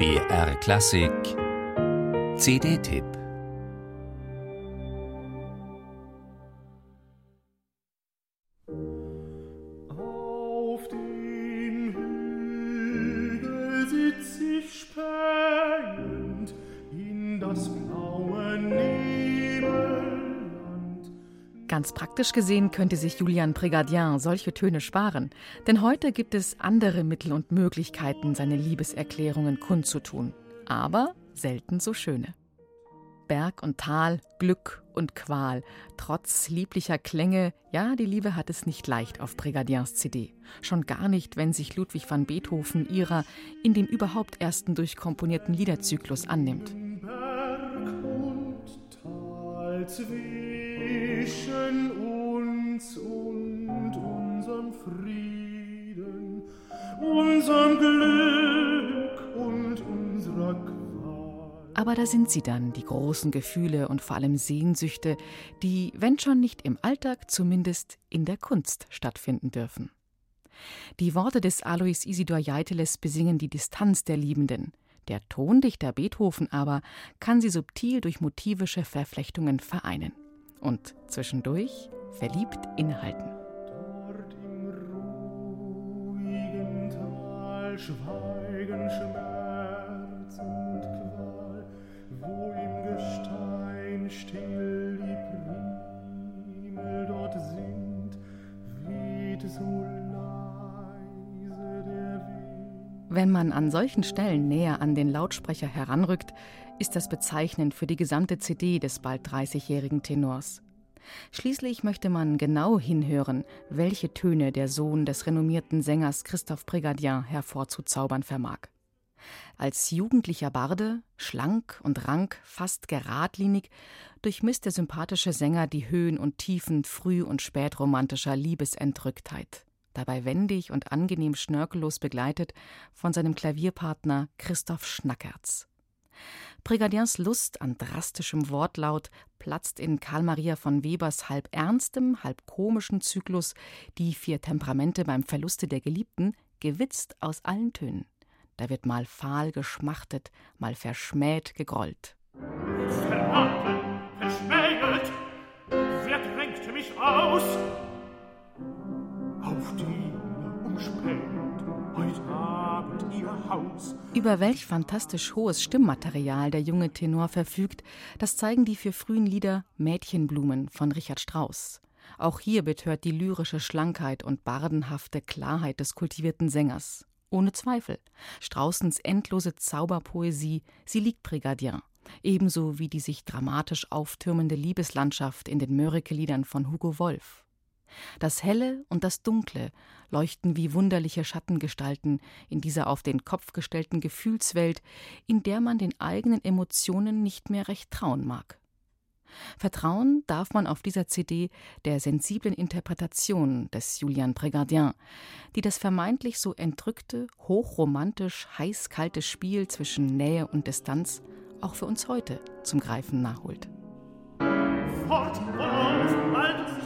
BR Klassik. CD-Tipp Auf dem Hügel sitz ich spähend Ganz praktisch gesehen könnte sich Julian Prégardien solche Töne sparen, denn heute gibt es andere Mittel und Möglichkeiten, seine Liebeserklärungen kundzutun, aber selten so schöne. Berg und Tal, Glück und Qual, trotz lieblicher Klänge, ja, die Liebe hat es nicht leicht auf Prégardiens CD. Schon gar nicht, wenn sich Ludwig van Beethoven ihrer in dem überhaupt ersten durchkomponierten Liederzyklus annimmt. Berg und Tal zwischen uns und unserem Frieden, unserem Glück und unserer Qual. Aber da sind sie dann, die großen Gefühle und vor allem Sehnsüchte, die, wenn schon nicht im Alltag, zumindest in der Kunst stattfinden dürfen. Die Worte des Alois Isidor Jeiteles besingen die Distanz der Liebenden. Der Tondichter Beethoven aber kann sie subtil durch motivische Verflechtungen vereinen und zwischendurch verliebt innehalten. Dort im ruhigen Tal schweigen Schmerz und Qual, wo im Gestein still die Primel dort sind, weht so Wenn man an solchen Stellen näher an den Lautsprecher heranrückt, ist das bezeichnend für die gesamte CD des bald 30-jährigen Tenors. Schließlich möchte man genau hinhören, welche Töne der Sohn des renommierten Sängers Christophe Prégardien hervorzuzaubern vermag. Als jugendlicher Barde, schlank und rank, fast geradlinig, durchmisst der sympathische Sänger die Höhen und Tiefen früh- und spätromantischer Liebesentrücktheit, dabei wendig und angenehm schnörkellos begleitet von seinem Klavierpartner Christoph Schnackertz. Prégardiens Lust an drastischem Wortlaut platzt in Karl Maria von Webers halb ernstem, halb komischen Zyklus Die vier Temperamente beim Verluste der Geliebten gewitzt aus allen Tönen. Da wird mal fahl geschmachtet, mal verschmäht gegrollt. Verraten, verschmäht, wer drängte mich aus? Über welch fantastisch hohes Stimmmaterial der junge Tenor verfügt, das zeigen die vier frühen Lieder Mädchenblumen von Richard Strauss. Auch hier betört die lyrische Schlankheit und bardenhafte Klarheit des kultivierten Sängers. Ohne Zweifel. Straußens endlose Zauberpoesie, sie liegt Prégardien. Ebenso wie die sich dramatisch auftürmende Liebeslandschaft in den Mörike-Liedern von Hugo Wolf. Das Helle und das Dunkle leuchten wie wunderliche Schattengestalten in dieser auf den Kopf gestellten Gefühlswelt, in der man den eigenen Emotionen nicht mehr recht trauen mag. Vertrauen darf man auf dieser CD der sensiblen Interpretation des Julian Prégardien, die das vermeintlich so entrückte, hochromantisch heiß-kalte Spiel zwischen Nähe und Distanz auch für uns heute zum Greifen nachholt. Fort auf,